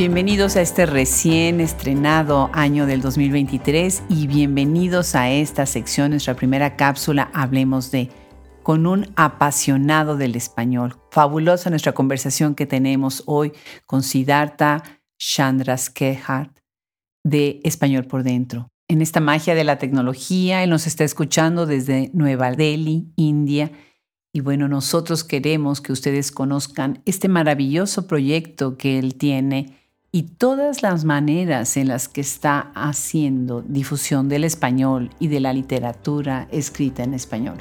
Bienvenidos a este recién estrenado año del 2023 y bienvenidos a esta sección, nuestra primera cápsula, Hablemos de, con un apasionado del español. Fabulosa nuestra conversación que tenemos hoy con Siddhartha Chandrasekhar de Español por Dentro. En esta magia de la tecnología, él nos está escuchando desde Nueva Delhi, India. Y bueno, nosotros queremos que ustedes conozcan este maravilloso proyecto que él tiene y todas las maneras en las que está haciendo difusión del español y de la literatura escrita en español.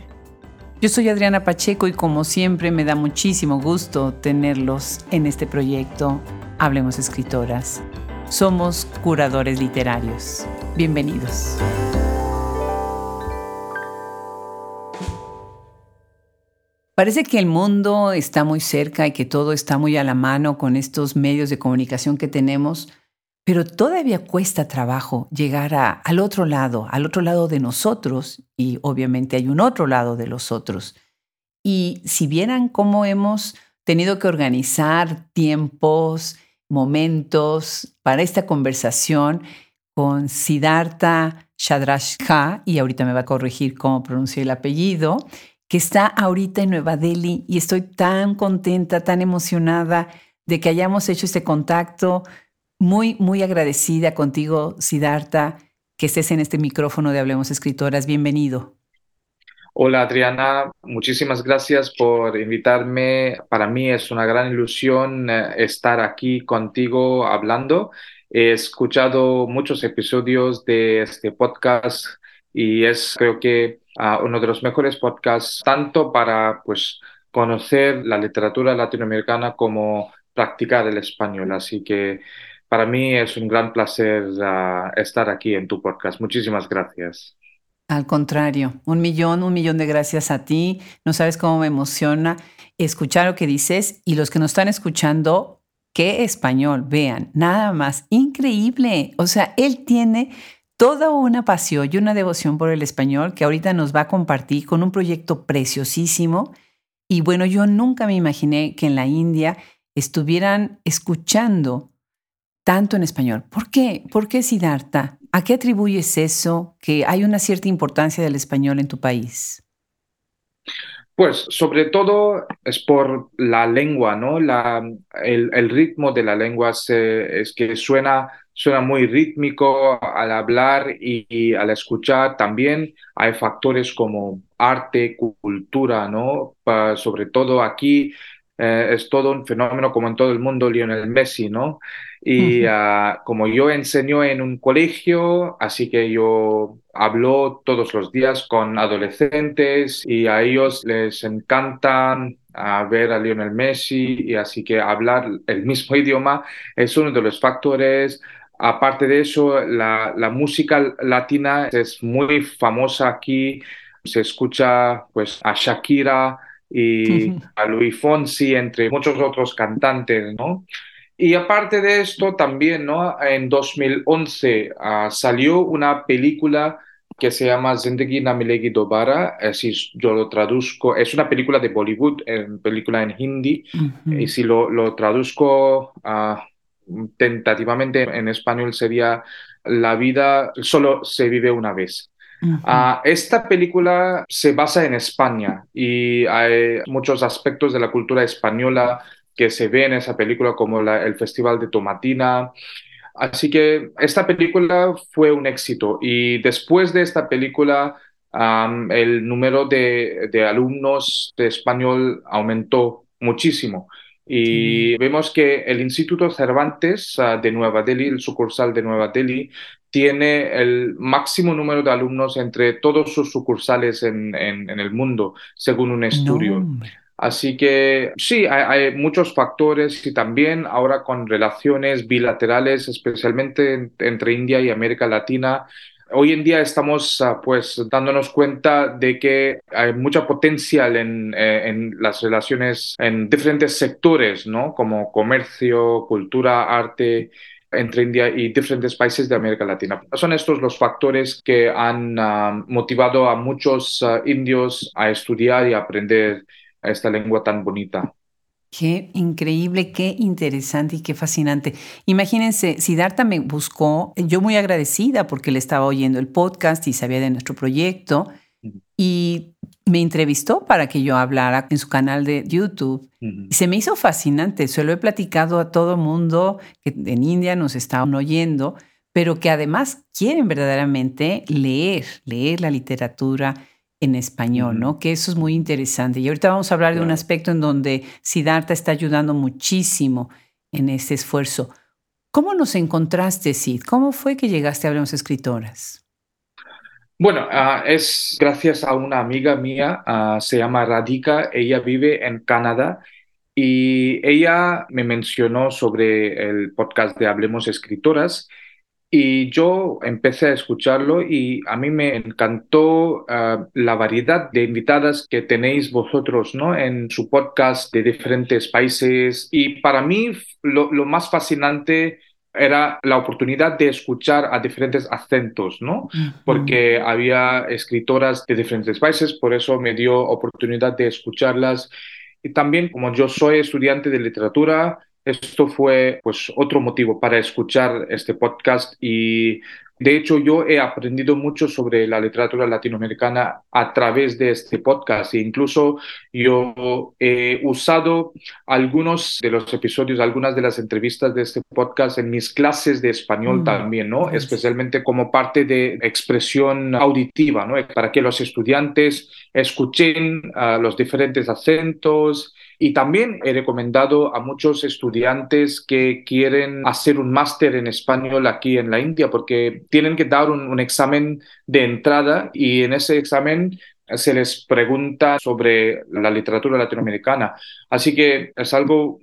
Yo soy Adriana Pacheco y como siempre me da muchísimo gusto tenerlos en este proyecto Hablemos Escritoras. Somos curadores literarios. Bienvenidos. Parece que el mundo está muy cerca y que todo está muy a la mano con estos medios de comunicación que tenemos, pero todavía cuesta trabajo llegar al otro lado, al otro lado de nosotros, y obviamente hay un otro lado de los otros. Y si vieran cómo hemos tenido que organizar tiempos, momentos para esta conversación con Siddhartha Shadrashka, y ahorita me va a corregir cómo pronunciar el apellido, que está ahorita en Nueva Delhi y estoy tan contenta, tan emocionada de que hayamos hecho este contacto. Muy, muy agradecida contigo, Siddhartha, que estés en este micrófono de Hablemos Escritoras. Bienvenido. Hola Adriana, muchísimas gracias por invitarme. Para mí es una gran ilusión eh, estar aquí contigo hablando. He escuchado muchos episodios de este podcast y es creo que uno de los mejores podcasts, tanto para pues, conocer la literatura latinoamericana como practicar el español. Así que para mí es un gran placer ah, estar aquí en tu podcast. Muchísimas gracias. Al contrario, un millón, un millón de gracias a ti. No sabes cómo me emociona escuchar lo que dices y los que nos están escuchando, qué español, vean, nada más, increíble. O sea, él tiene toda una pasión y una devoción por el español que ahorita nos va a compartir con un proyecto preciosísimo. Y bueno, yo nunca me imaginé que en la India estuvieran escuchando tanto en español. ¿Por qué? ¿Por qué Siddhartha? ¿A qué atribuyes eso, que hay una cierta importancia del español en tu país? Pues sobre todo es por la lengua, ¿no? La, el, ritmo de la lengua es que suena suena muy rítmico al hablar y, al escuchar. También hay factores como arte, cultura, ¿no? sobre todo aquí eh, es todo un fenómeno como en todo el mundo, Lionel Messi, ¿no? Y ah, como yo enseño en un colegio, así que yo hablo todos los días con adolescentes y a ellos les encantan a ver a Lionel Messi y así que hablar el mismo idioma es uno de los factores Aparte de eso, la, música latina es muy famosa aquí. Se escucha pues, a Shakira y a Luis Fonsi, entre muchos otros cantantes, ¿no? Y aparte de esto, también, ¿no? En 2011 ah, salió una película que se llama Zindagi Namilegi Dobara, si yo lo traduzco, es una película de Bollywood, en película en hindi, y si lo, lo traduzco a tentativamente en español sería La vida solo se vive una vez. Ah, esta película se basa en España y hay muchos aspectos de la cultura española que se ven en esa película, como el Festival de Tomatina. Así que esta película fue un éxito y después de esta película el número de, de alumnos de español aumentó muchísimo. Y vemos que el Instituto Cervantes de Nueva Delhi, el sucursal de Nueva Delhi, tiene el máximo número de alumnos entre todos sus sucursales en, en, el mundo, según un estudio. Así que sí, hay, muchos factores y también ahora con relaciones bilaterales, especialmente entre India y América Latina, Hoy en día estamos ah, pues dándonos cuenta de que hay mucha potencial en, eh, en, las relaciones en diferentes sectores, ¿no? Como comercio, cultura, arte entre India y diferentes países de América Latina. Son estos los factores que han ah, motivado a muchos ah, indios a estudiar y aprender esta lengua tan bonita. Qué increíble, qué interesante y qué fascinante. Imagínense, Siddhartha me buscó, yo muy agradecida porque le estaba oyendo el podcast y sabía de nuestro proyecto y me entrevistó para que yo hablara en su canal de YouTube. Y se me hizo fascinante. Se lo he platicado a todo mundo que en India nos estaban oyendo, pero que además quieren verdaderamente leer, leer la literatura en español, ¿no? Que eso es muy interesante. Y ahorita vamos a hablar de un aspecto en donde Siddhartha está ayudando muchísimo en ese esfuerzo. ¿Cómo nos encontraste, Sid? ¿Cómo fue que llegaste a Hablemos Escritoras? Bueno, ah, es gracias a una amiga mía, ah, se llama Radika, ella vive en Canadá y ella me mencionó sobre el podcast de Hablemos Escritoras y yo empecé a escucharlo y a mí me encantó ah, la variedad de invitadas que tenéis vosotros ¿no? en su podcast de diferentes países. Y para mí lo, más fascinante era la oportunidad de escuchar a diferentes acentos, ¿no? Porque había escritoras de diferentes países, por eso me dio oportunidad de escucharlas. Y también como yo soy estudiante de literatura, esto fue pues otro motivo para escuchar este podcast y de hecho, yo he aprendido mucho sobre la literatura latinoamericana a través de este podcast e incluso yo he usado algunos de los episodios, algunas de las entrevistas de este podcast en mis clases de español mm, también, ¿no? Especialmente como parte de expresión auditiva, ¿no? Para que los estudiantes escuchen uh, los diferentes acentos, y también he recomendado a muchos estudiantes que quieren hacer un máster en español aquí en la India, porque tienen que dar un, examen de entrada y en ese examen se les pregunta sobre la literatura latinoamericana. Así que es algo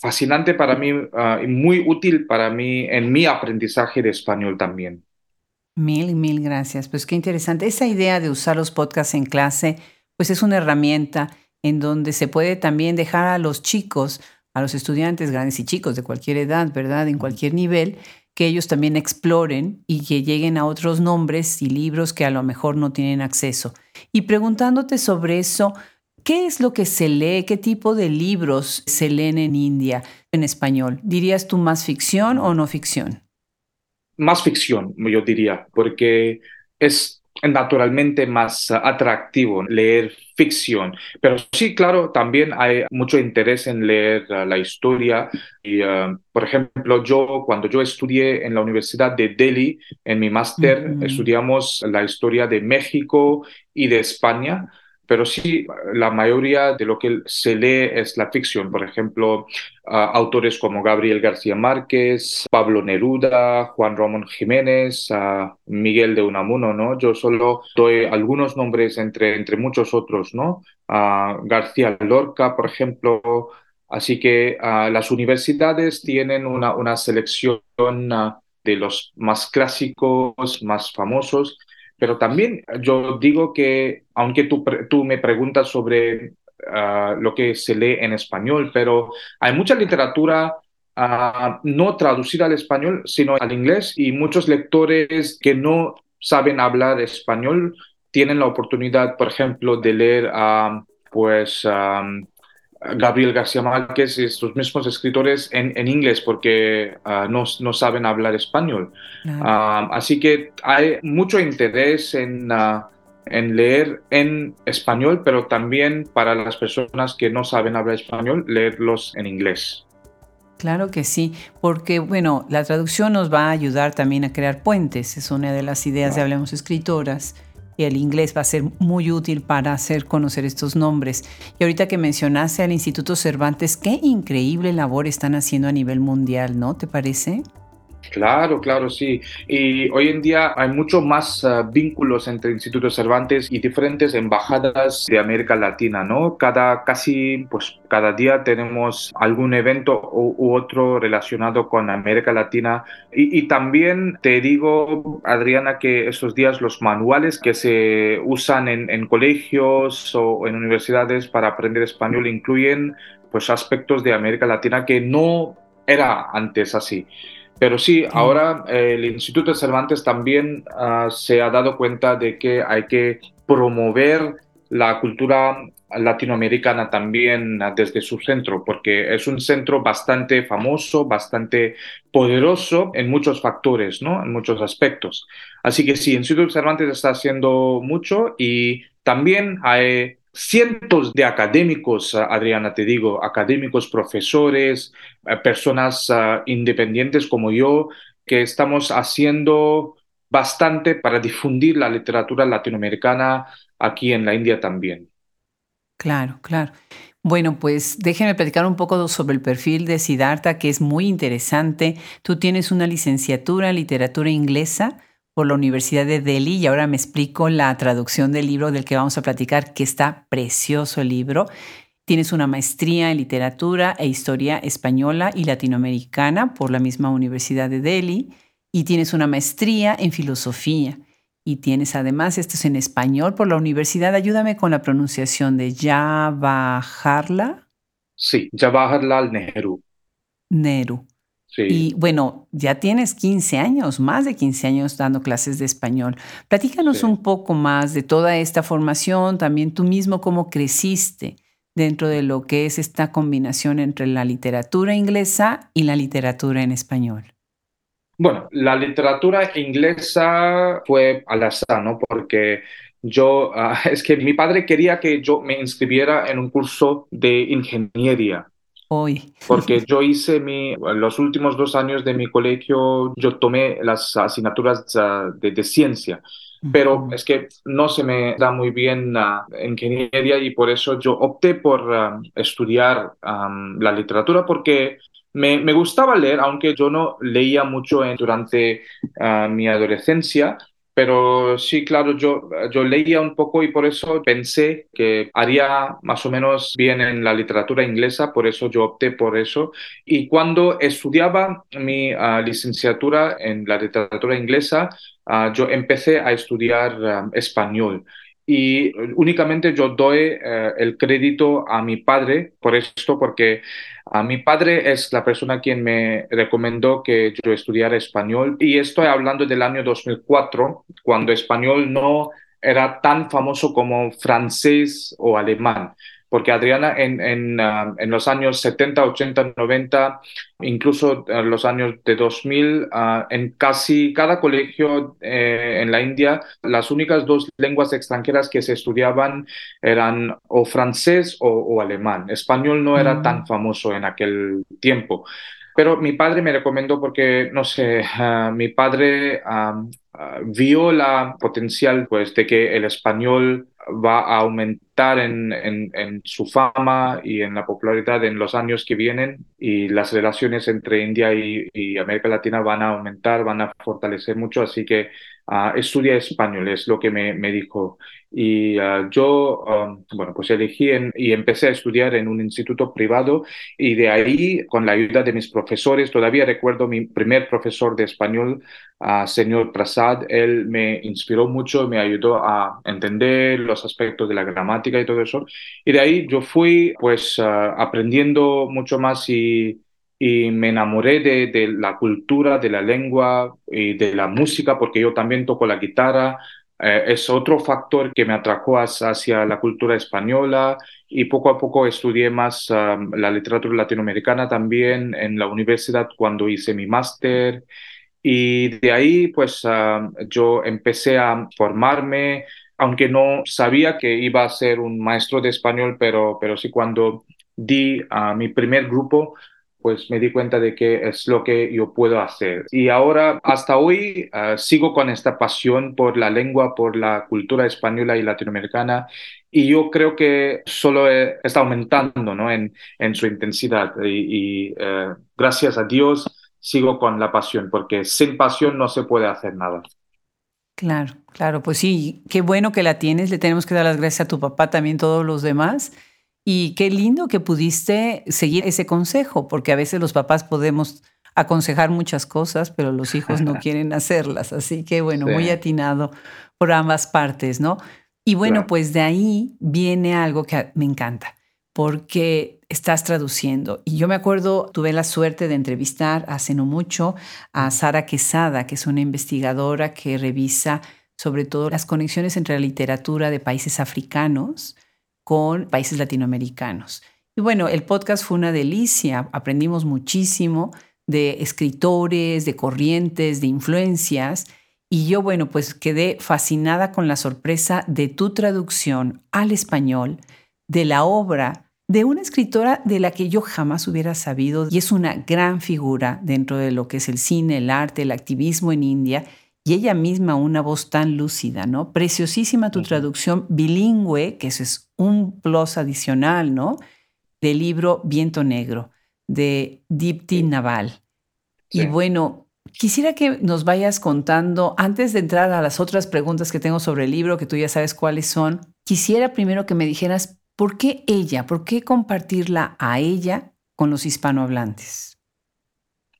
fascinante para mí ah, y muy útil para mí en mi aprendizaje de español también. Mil, mil gracias. Pues qué interesante. Esa idea de usar los podcasts en clase, pues es una herramienta en donde se puede también dejar a los chicos, a los estudiantes grandes y chicos de cualquier edad, ¿verdad? En cualquier nivel, que ellos también exploren y que lleguen a otros nombres y libros que a lo mejor no tienen acceso. Y preguntándote sobre eso, ¿qué es lo que se lee? ¿Qué tipo de libros se leen en India en español? ¿Dirías tú más ficción o no ficción? Más ficción, yo diría, porque es naturalmente más atractivo leer ficción. Pero sí, claro, también hay mucho interés en leer uh, la historia. Y, uh, por ejemplo, yo cuando yo estudié en la Universidad de Delhi, en mi máster, estudiamos la historia de México y de España pero sí, la mayoría de lo que se lee es la ficción. Por ejemplo, autores como Gabriel García Márquez, Pablo Neruda, Juan Ramón Jiménez, Miguel de Unamuno, ¿no? Yo solo doy algunos nombres entre, entre muchos otros, ¿no? García Lorca, por ejemplo. Así que las universidades tienen una, una selección de los más clásicos, más famosos, pero también yo digo que, aunque tú, tú me preguntas sobre ah, lo que se lee en español, pero hay mucha literatura ah, no traducida al español, sino al inglés, y muchos lectores que no saben hablar español tienen la oportunidad, por ejemplo, de leer a pues, Gabriel García Márquez y estos mismos escritores en, en inglés porque ah, no, no, saben hablar español. Ah, así que hay mucho interés en, ah, en leer en español, pero también para las personas que no saben hablar español, leerlos en inglés. Claro que sí, porque bueno, la traducción nos va a ayudar también a crear puentes, es una de las ideas de Hablemos Escritoras y el inglés va a ser muy útil para hacer conocer estos nombres. Y ahorita que mencionaste al Instituto Cervantes, qué increíble labor están haciendo a nivel mundial, ¿no? ¿Te parece? Claro, claro, sí. Y hoy en día hay mucho más ah, vínculos entre Instituto Cervantes y diferentes embajadas de América Latina, ¿no? Cada casi, pues cada día tenemos algún evento u, otro relacionado con América Latina. Y, también te digo, Adriana, que estos días los manuales que se usan en, en colegios o en universidades para aprender español incluyen pues aspectos de América Latina que no era antes así. Pero sí, ahora eh, el Instituto de Cervantes también ah, se ha dado cuenta de que hay que promover la cultura latinoamericana también desde su centro, porque es un centro bastante famoso, bastante poderoso en muchos factores, ¿no? En muchos aspectos. Así que sí, Instituto Cervantes está haciendo mucho y también hay cientos de académicos, Adriana, te digo, académicos, profesores, eh, personas ah, independientes como yo, que estamos haciendo bastante para difundir la literatura latinoamericana aquí en la India también. Claro, claro. Bueno, pues déjenme platicar un poco sobre el perfil de Siddhartha, que es muy interesante. Tú tienes una licenciatura en literatura inglesa por la Universidad de Delhi y ahora me explico la traducción del libro del que vamos a platicar, que está precioso el libro. Tienes una maestría en literatura e historia española y latinoamericana por la misma Universidad de Delhi y tienes una maestría en filosofía. Y tienes además, esto es en español por la universidad, ayúdame con la pronunciación de Jawaharlal. Sí, Jawaharlal Nehru. Nehru. Sí. Y bueno, ya tienes 15 años, más de 15 años dando clases de español. Platícanos un poco más de toda esta formación, también tú mismo cómo creciste dentro de lo que es esta combinación entre la literatura inglesa y la literatura en español. Bueno, la literatura inglesa fue al azar, ¿no? Porque yo, ah, es que mi padre quería que yo me inscribiera en un curso de ingeniería. Hoy. Porque yo hice mi, los últimos dos años de mi colegio, yo tomé las asignaturas ah, de, de ciencia. Pero es que no se me da muy bien la ingeniería y por eso yo opté por ah, estudiar la literatura porque me, me, gustaba leer, aunque yo no leía mucho durante ah, mi adolescencia, pero sí, claro, yo, yo leía un poco y por eso pensé que haría más o menos bien en la literatura inglesa, por eso yo opté por eso. Y cuando estudiaba mi ah, licenciatura en la literatura inglesa, ah, yo empecé a estudiar español y únicamente yo doy eh, el crédito a mi padre por esto, porque a mi padre es la persona quien me recomendó que yo estudiara español y estoy hablando del año 2004, cuando español no era tan famoso como francés o alemán porque Adriana en, en, ah, en, los años 70, 80, 90, incluso en los años de 2000, ah, en casi cada colegio eh, en la India, las únicas dos lenguas extranjeras que se estudiaban eran o francés o, alemán. Español no era tan mm. famoso en aquel tiempo. Pero mi padre me recomendó porque, no sé, ah, mi padre vio la potencial pues, de que el español va a aumentar en, en, su fama y en la popularidad en los años que vienen y las relaciones entre India y, América Latina van a aumentar, van a fortalecer mucho, así que uh, estudia español, es lo que me, me dijo. Y ah, yo, um, bueno, pues elegí y empecé a estudiar en un instituto privado y de ahí, con la ayuda de mis profesores, todavía recuerdo mi primer profesor de español, uh, señor Prasad, él me inspiró mucho, me ayudó a entender los aspectos de la gramática y todo eso. Y de ahí yo fui pues ah, aprendiendo mucho más y, y me enamoré de, de la cultura, de la lengua y de la música, porque yo también toco la guitarra, eh, es otro factor que me atrajo hacia la cultura española y poco a poco estudié más um, la literatura latinoamericana también en la universidad cuando hice mi máster. Y de ahí pues um, yo empecé a formarme aunque no sabía que iba a ser un maestro de español pero, pero sí cuando di a mi primer grupo pues me di cuenta de que es lo que yo puedo hacer. Y ahora, hasta hoy, ah, sigo con esta pasión por la lengua, por la cultura española y latinoamericana, y yo creo que solo está aumentando ¿no? en, en su intensidad. Y, eh, gracias a Dios sigo con la pasión, porque sin pasión no se puede hacer nada. Claro, claro, pues sí, qué bueno que la tienes, le tenemos que dar las gracias a tu papá, también todos los demás y qué lindo que pudiste seguir ese consejo, porque a veces los papás podemos aconsejar muchas cosas, pero los hijos no quieren hacerlas. Así que bueno, muy atinado por ambas partes, ¿no? Y bueno, pues de ahí viene algo que me encanta, porque estás traduciendo. Y yo me acuerdo, tuve la suerte de entrevistar hace no mucho a Sara Quesada, que es una investigadora que revisa sobre todo las conexiones entre la literatura de países africanos con países latinoamericanos. Y bueno, el podcast fue una delicia, aprendimos muchísimo de escritores, de corrientes, de influencias. Y yo, bueno, pues quedé fascinada con la sorpresa de tu traducción al español de la obra de una escritora de la que yo jamás hubiera sabido y es una gran figura dentro de lo que es el cine, el arte, el activismo en India y ella misma una voz tan lúcida, ¿no? Preciosísima tu traducción bilingüe, que eso es un plus adicional, ¿no? del libro Viento Negro de Dipti Naval. Y bueno, quisiera que nos vayas contando, antes de entrar a las otras preguntas que tengo sobre el libro, que tú ya sabes cuáles son, quisiera primero que me dijeras, ¿por qué ella? ¿Por qué compartirla a ella con los hispanohablantes?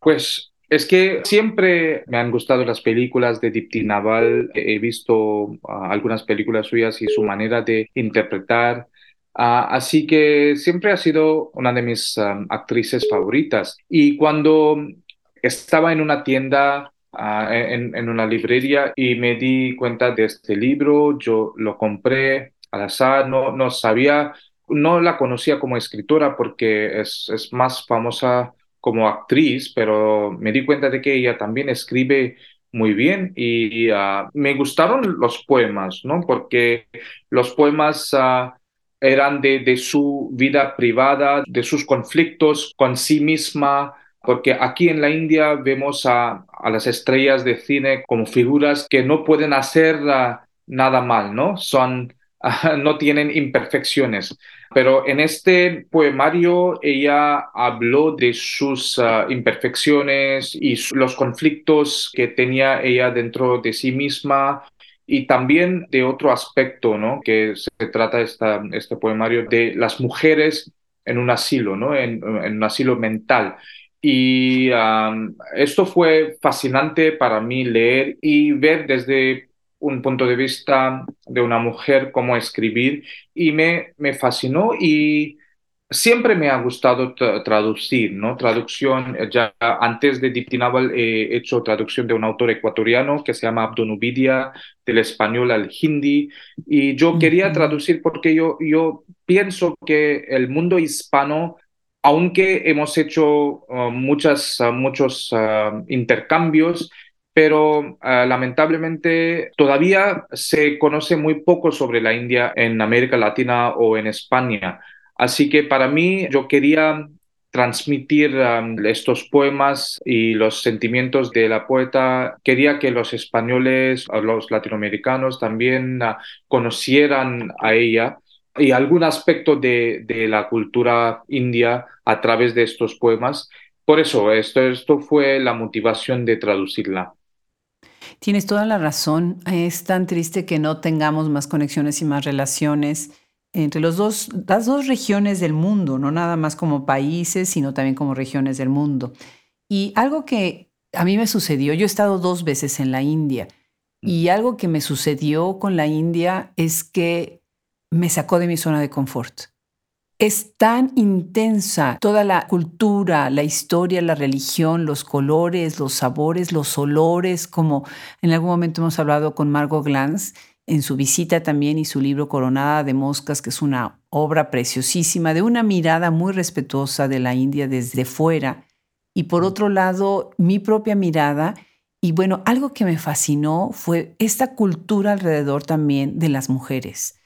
Pues es que siempre me han gustado las películas de Dipti Naval. He visto ah, algunas películas suyas y su manera de interpretar Ah, así que siempre ha sido una de mis actrices favoritas. Y cuando estaba en una tienda, ah, en, una librería, y me di cuenta de este libro, yo lo compré al azar, no, no sabía, no la conocía como escritora porque es más famosa como actriz, pero me di cuenta de que ella también escribe muy bien y ah, me gustaron los poemas, ¿no? Porque los poemas eran de, de su vida privada, de sus conflictos con sí misma, porque aquí en la India vemos a, a las estrellas de cine como figuras que no pueden hacer ah, nada mal, ¿no? Son, no tienen imperfecciones. Pero en este poemario ella habló de sus ah, imperfecciones y los conflictos que tenía ella dentro de sí misma y también de otro aspecto, ¿no? Que se trata esta, este poemario de las mujeres en un asilo, ¿no? En, un asilo mental. Y esto fue fascinante para mí leer y ver desde un punto de vista de una mujer cómo escribir y me, me fascinó y Siempre me ha gustado traducir, ¿no? Traducción, eh, ya antes de Dipti Naval he hecho traducción de un autor ecuatoriano que se llama Abdonubidia, del español al hindi, y yo quería traducir porque yo, yo pienso que el mundo hispano, aunque hemos hecho uh, muchas, uh, muchos uh, intercambios, pero lamentablemente todavía se conoce muy poco sobre la India en América Latina o en España. Así que para mí yo quería transmitir estos poemas y los sentimientos de la poeta. Quería que los españoles, los latinoamericanos también uh, conocieran a ella y algún aspecto de, de, la cultura india a través de estos poemas. Por eso, esto, esto fue la motivación de traducirla. Tienes toda la razón. Es tan triste que no tengamos más conexiones y más relaciones entre los dos, las dos regiones del mundo, no nada más como países, sino también como regiones del mundo. Y algo que a mí me sucedió, yo he estado dos veces en la India y algo que me sucedió con la India es que me sacó de mi zona de confort. Es tan intensa toda la cultura, la historia, la religión, los colores, los sabores, los olores, como en algún momento hemos hablado con Margot Glantz, en su visita también y su libro Coronada de Moscas, que es una obra preciosísima, de una mirada muy respetuosa de la India desde fuera. Y por otro lado, mi propia mirada. Y bueno, algo que me fascinó fue esta cultura alrededor también de las mujeres.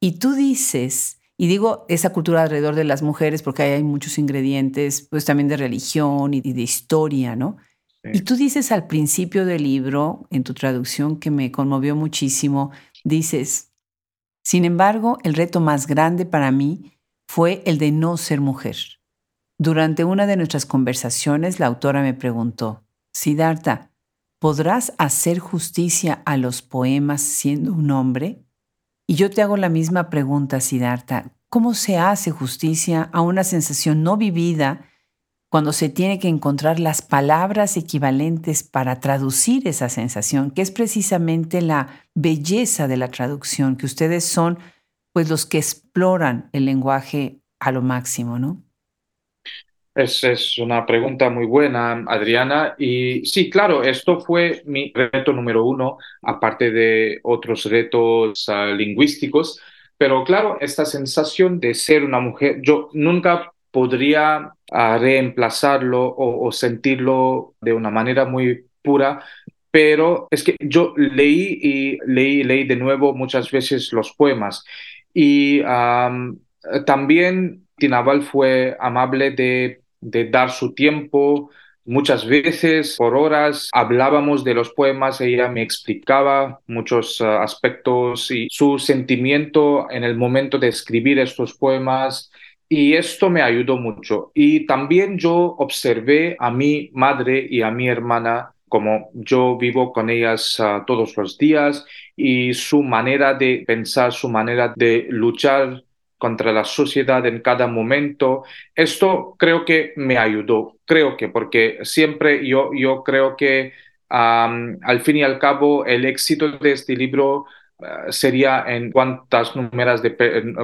Y tú dices, y digo esa cultura alrededor de las mujeres porque ahí hay muchos ingredientes, pues también de religión y de historia, ¿no? Y tú dices al principio del libro, en tu traducción que me conmovió muchísimo, dices, sin embargo, el reto más grande para mí fue el de no ser mujer. Durante una de nuestras conversaciones, la autora me preguntó, Siddhartha, ¿podrás hacer justicia a los poemas siendo un hombre? Y yo te hago la misma pregunta, Siddhartha, ¿cómo se hace justicia a una sensación no vivida cuando se tiene que encontrar las palabras equivalentes para traducir esa sensación, que es precisamente la belleza de la traducción, que ustedes son pues los que exploran el lenguaje a lo máximo, ¿no? Es, es, una pregunta muy buena, Adriana. Y sí, claro, esto fue mi reto número uno, aparte de otros retos uh, lingüísticos, Pero claro, esta sensación de ser una mujer, yo nunca podría ah, reemplazarlo o, sentirlo de una manera muy pura, pero es que yo leí y leí, leí de nuevo muchas veces los poemas. Y también Tinaval fue amable de, de dar su tiempo, Muchas veces, por horas, hablábamos de los poemas, ella me explicaba muchos ah, aspectos y su sentimiento en el momento de escribir estos poemas y esto me ayudó mucho. Y también yo observé a mi madre y a mi hermana como yo vivo con ellas ah, todos los días y su manera de pensar, su manera de luchar contra la sociedad en cada momento. Esto creo que me ayudó, creo que, porque siempre yo, yo creo que al fin y al cabo el éxito de este libro ah, sería en cuántas números de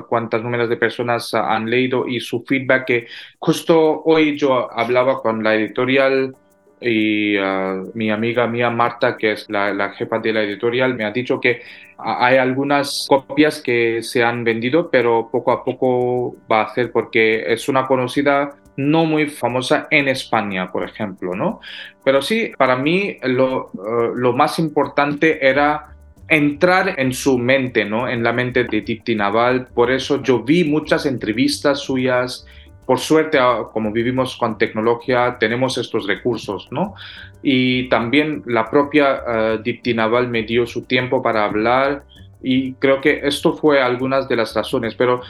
cuántas números de personas han leído y su feedback que justo hoy yo hablaba con la editorial y ah, mi amiga mía Marta, que es la, jefa de la editorial, me ha dicho que hay algunas copias que se han vendido, pero poco a poco va a hacer porque es una conocida no muy famosa en España, por ejemplo, ¿no? Pero sí, para mí lo, ah, lo más importante era entrar en su mente, ¿no? En la mente de Dipti Naval. Por eso yo vi muchas entrevistas suyas, por suerte, ah, como vivimos con tecnología, tenemos estos recursos, ¿no? Y también la propia uh, Dipti Naval me dio su tiempo para hablar y creo que esto fue algunas de las razones, pero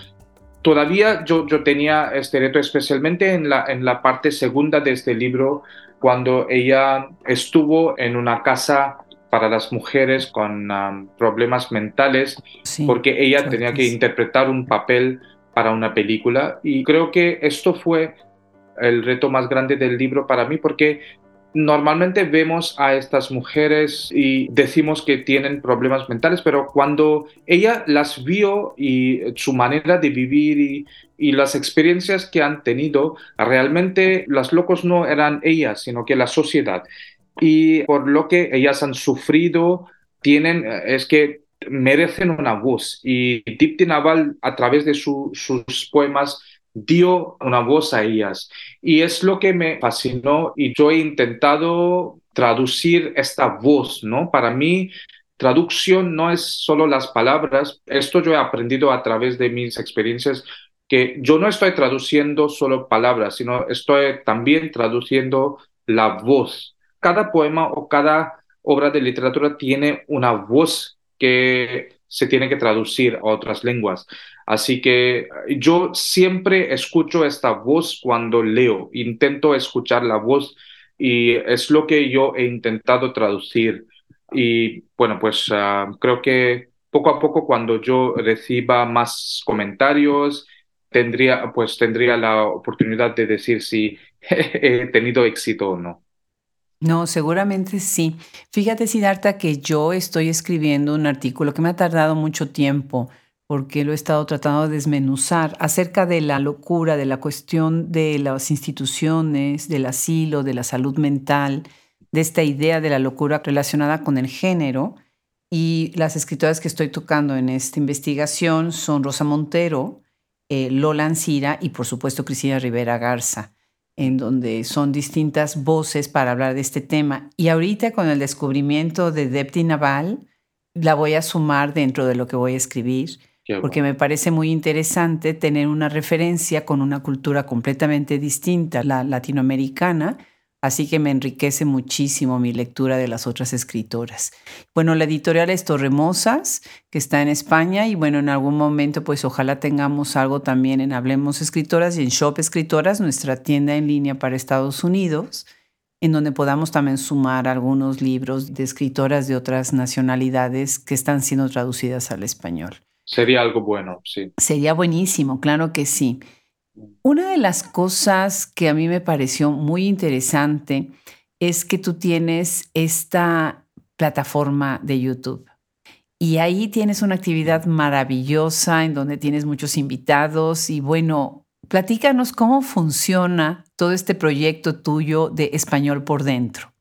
todavía yo, yo tenía este reto, especialmente en la, en la parte segunda de este libro, cuando ella estuvo en una casa para las mujeres con um, problemas mentales, porque ella tenía que interpretar un papel para una película y creo que esto fue el reto más grande del libro para mí porque normalmente vemos a estas mujeres y decimos que tienen problemas mentales, pero cuando ella las vio y su manera de vivir y, y las experiencias que han tenido, realmente las locos no eran ellas, sino que la sociedad. Y por lo que ellas han sufrido, tienen, es que merecen una voz y Dipti Naval a través de sus poemas dio una voz a ellas y es lo que me fascinó y yo he intentado traducir esta voz, ¿no? Para mí traducción no es solo las palabras, esto yo he aprendido a través de mis experiencias que yo no estoy traduciendo solo palabras, sino estoy también traduciendo la voz. Cada poema o cada obra de literatura tiene una voz que se tiene que traducir a otras lenguas. Así que yo siempre escucho esta voz cuando leo, intento escuchar la voz y es lo que yo he intentado traducir. Y bueno, pues ah, creo que poco a poco cuando yo reciba más comentarios, tendría, pues tendría la oportunidad de decir si he tenido éxito o no. No, seguramente sí. Fíjate, Siddhartha, que yo estoy escribiendo un artículo que me ha tardado mucho tiempo porque lo he estado tratando de desmenuzar acerca de la locura, de la cuestión de las instituciones, del asilo, de la salud mental, de esta idea de la locura relacionada con el género. Y las escritoras que estoy tocando en esta investigación son Rosa Montero, eh, Lola Ancira y por supuesto Cristina Rivera Garza en donde son distintas voces para hablar de este tema. Y ahorita con el descubrimiento de Depti Naval, la voy a sumar dentro de lo que voy a escribir, porque me parece muy interesante tener una referencia con una cultura completamente distinta, la latinoamericana, Así que me enriquece muchísimo mi lectura de las otras escritoras. Bueno, la editorial es Torremosas, que está en España, y bueno, en algún momento, pues ojalá tengamos algo también en Hablemos Escritoras y en Shop Escritoras, nuestra tienda en línea para Estados Unidos, en donde podamos también sumar algunos libros de escritoras de otras nacionalidades que están siendo traducidas al español. Sería algo bueno, sí. Sería buenísimo, claro que sí. Una de las cosas que a mí me pareció muy interesante es que tú tienes esta plataforma de YouTube. Y ahí tienes una actividad maravillosa en donde tienes muchos invitados y bueno, platícanos cómo funciona todo este proyecto tuyo de español por dentro.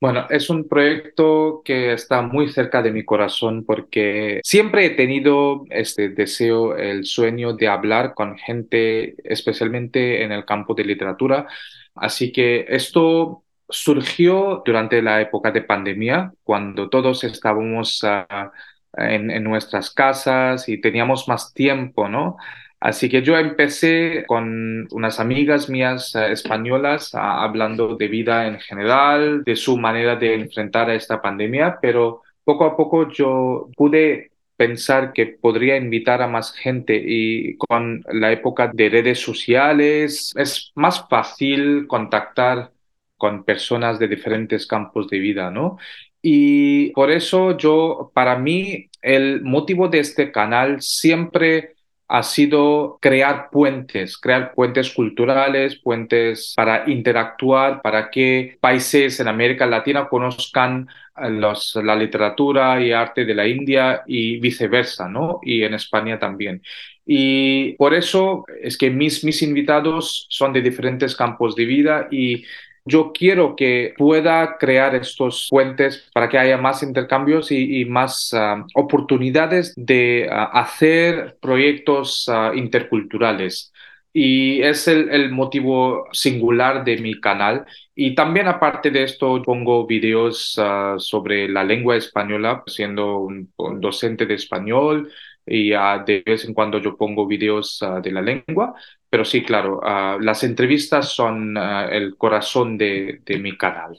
Bueno, es un proyecto que está muy cerca de mi corazón porque siempre he tenido este deseo, el sueño de hablar con gente, especialmente en el campo de literatura. Así que esto surgió durante la época de pandemia, cuando todos estábamos ah, en, en nuestras casas y teníamos más tiempo, ¿no? Así que yo empecé con unas amigas mías eh, españolas hablando de vida en general, de su manera de enfrentar a esta pandemia, pero poco a poco yo pude pensar que podría invitar a más gente y con la época de redes sociales es más fácil contactar con personas de diferentes campos de vida, ¿no? Y por eso yo, para mí, el motivo de este canal siempre ha sido crear puentes, crear puentes culturales, puentes para interactuar, para que países en América Latina conozcan eh, la literatura y arte de la India y viceversa, ¿no? Y en España también. Y por eso es que mis, mis invitados son de diferentes campos de vida y yo quiero que pueda crear estos puentes para que haya más intercambios y, más ah, oportunidades de ah, hacer proyectos ah, interculturales. Y es el, motivo singular de mi canal. Y también aparte de esto, pongo videos sobre la lengua española, siendo un, docente de español, y de vez en cuando yo pongo videos de la lengua pero sí, claro, ah, las entrevistas son el corazón de, mi canal.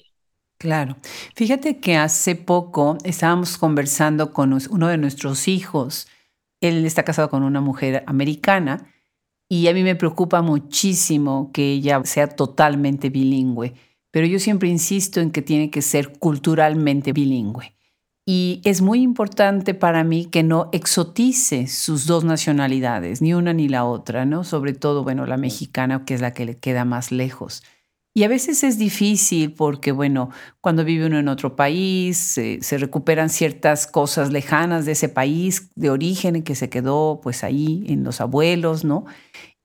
Claro. Fíjate que hace poco estábamos conversando con uno de nuestros hijos. Él está casado con una mujer americana y a mí me preocupa muchísimo que ella sea totalmente bilingüe, pero yo siempre insisto en que tiene que ser culturalmente bilingüe. Y es muy importante para mí que no exotice sus dos nacionalidades, ni una ni la otra, ¿no? Sobre todo, bueno, la mexicana, que es la que le queda más lejos. Y a veces es difícil porque, bueno, cuando vive uno en otro país, se recuperan ciertas cosas lejanas de ese país de origen en que se quedó, pues ahí, en los abuelos, ¿no?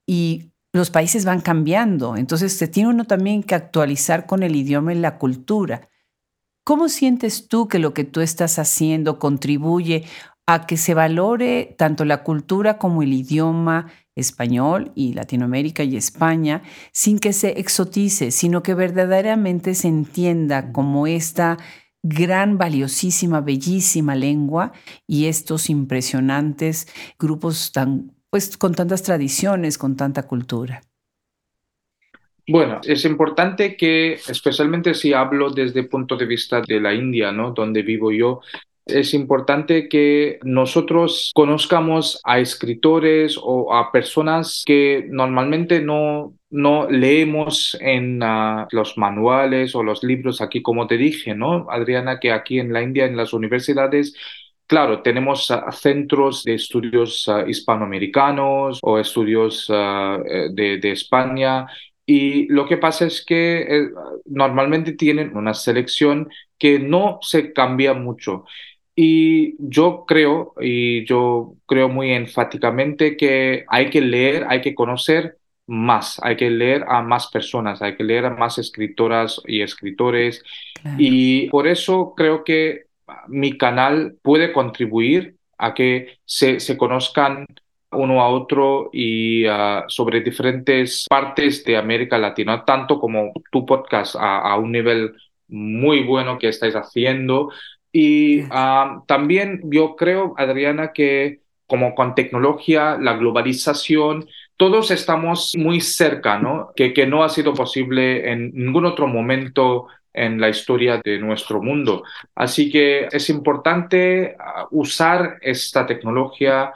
Y los países van cambiando, entonces se tiene uno también que actualizar con el idioma y la cultura. ¿Cómo sientes tú que lo que tú estás haciendo contribuye a que se valore tanto la cultura como el idioma español y Latinoamérica y España sin que se exotice, sino que verdaderamente se entienda como esta gran, valiosísima, bellísima lengua y estos impresionantes grupos tan, pues, con tantas tradiciones, con tanta cultura? Bueno, es importante que, especialmente si hablo desde el punto de vista de la India, ¿no? Donde vivo yo, es importante que nosotros conozcamos a escritores o a personas que normalmente no, no leemos en ah, los manuales o los libros aquí, como te dije, ¿no? Adriana, que aquí en la India, en las universidades, Claro, tenemos ah, centros de estudios ah, hispanoamericanos o estudios eh, de, de, España y lo que pasa es que eh, normalmente tienen una selección que no se cambia mucho. Y yo creo, y yo creo muy enfáticamente que hay que leer, hay que conocer más, hay que leer a más personas, hay que leer a más escritoras y escritores. Y por eso creo que mi canal puede contribuir a que se, se conozcan uno a otro y ah, sobre diferentes partes de América Latina, tanto como tu podcast a, un nivel muy bueno que estáis haciendo. Y ah, también yo creo, Adriana, que como con tecnología, la globalización, todos estamos muy cerca, ¿no? Que, que no ha sido posible en ningún otro momento en la historia de nuestro mundo. Así que es importante ah, usar esta tecnología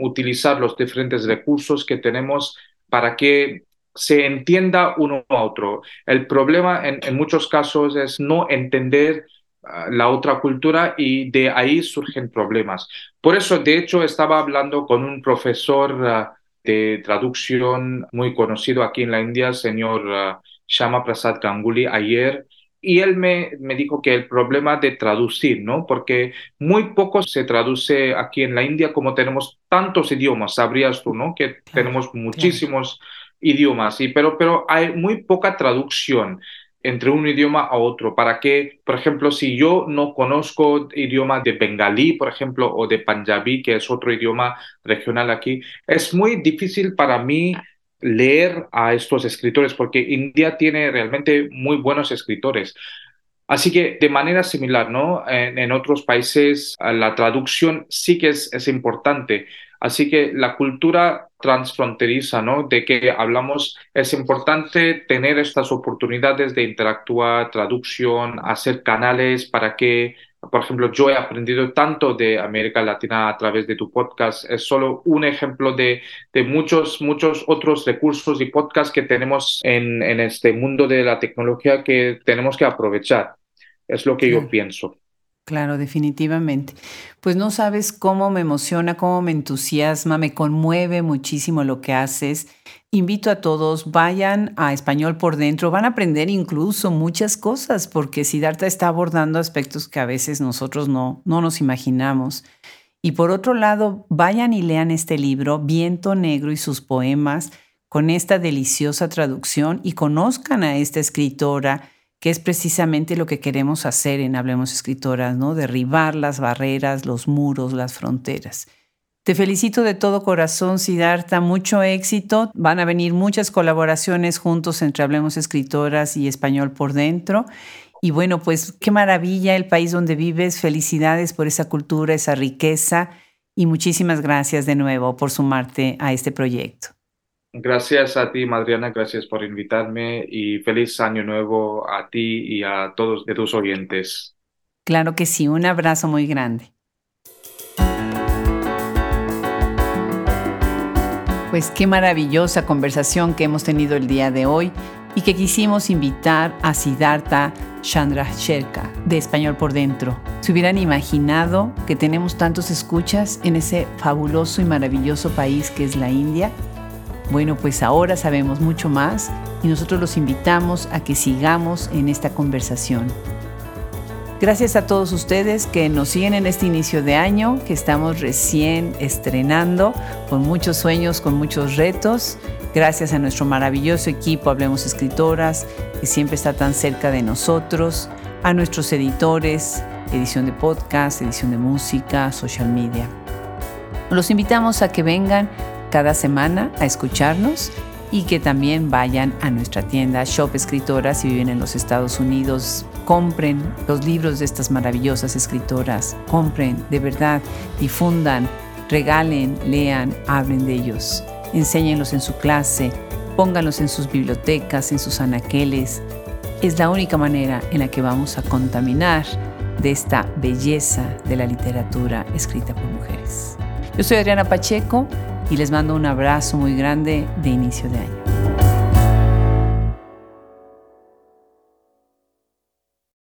utilizar los diferentes recursos que tenemos para que se entienda uno a otro. El problema en, muchos casos es no entender ah, la otra cultura y de ahí surgen problemas. Por eso, de hecho, estaba hablando con un profesor ah, de traducción muy conocido aquí en la India, señor uh, Shama Prasad Ganguly, ayer, y él me, me, dijo que el problema de traducir, ¿no? Porque muy poco se traduce aquí en la India como tenemos tantos idiomas, sabrías tú, ¿no? Que tenemos muchísimos idiomas, y, pero, pero hay muy poca traducción. entre un idioma a otro, para que, por ejemplo, si yo no conozco idioma de bengalí, por ejemplo, o de panjabí, que es otro idioma regional aquí, es muy difícil para mí leer a estos escritores, porque India tiene realmente muy buenos escritores. Así que de manera similar, ¿no? En, otros países la traducción sí que es, es importante. Así que la cultura transfronteriza, ¿no? De que hablamos, es importante tener estas oportunidades de interactuar, traducción, hacer canales para que, por ejemplo, yo he aprendido tanto de América Latina a través de tu podcast. Es solo un ejemplo de, de muchos, muchos otros recursos y podcasts que tenemos en, en este mundo de la tecnología que tenemos que aprovechar. Es lo que yo pienso. Claro, definitivamente. Pues no sabes cómo me emociona, cómo me entusiasma, me conmueve muchísimo lo que haces. Invito a todos, vayan a Español por Dentro, van a aprender incluso muchas cosas, porque Siddhartha está abordando aspectos que a veces nosotros no, no nos imaginamos. Y por otro lado, vayan y lean este libro, Viento Negro y sus poemas, con esta deliciosa traducción y conozcan a esta escritora que es precisamente lo que queremos hacer en Hablemos Escritoras, ¿no? Derribar las barreras, los muros, las fronteras. Te felicito de todo corazón, Siddhartha, mucho éxito. Van a venir muchas colaboraciones juntos entre Hablemos Escritoras y Español por Dentro. Y bueno, pues qué maravilla el país donde vives. Felicidades por esa cultura, esa riqueza. Y muchísimas gracias de nuevo por sumarte a este proyecto. Gracias a ti, Madriana, gracias por invitarme y feliz año nuevo a ti y a todos de tus oyentes. Claro que sí, un abrazo muy grande. Pues qué maravillosa conversación que hemos tenido el día de hoy y que quisimos invitar a Siddhartha Chandrashekhar de Español por Dentro. ¿Se hubieran imaginado que tenemos tantos escuchas en ese fabuloso y maravilloso país que es la India? Bueno, pues ahora sabemos mucho más y nosotros los invitamos a que sigamos en esta conversación. Gracias a todos ustedes que nos siguen en este inicio de año, que estamos recién estrenando, con muchos sueños, con muchos retos. Gracias a nuestro maravilloso equipo Hablemos Escritoras, que siempre está tan cerca de nosotros, a nuestros editores, edición de podcast, edición de música, social media. Los invitamos a que vengan cada semana a escucharnos y que también vayan a nuestra tienda Shop Escritoras si viven en los Estados Unidos. Compren los libros de estas maravillosas escritoras. Compren, de verdad, difundan, regalen, lean, hablen de ellos. Enséñenlos en su clase, pónganlos en sus bibliotecas, en sus anaqueles. Es la única manera en la que vamos a contaminar de esta belleza de la literatura escrita por mujeres. Yo soy Adriana Pacheco y les mando un abrazo muy grande de inicio de año.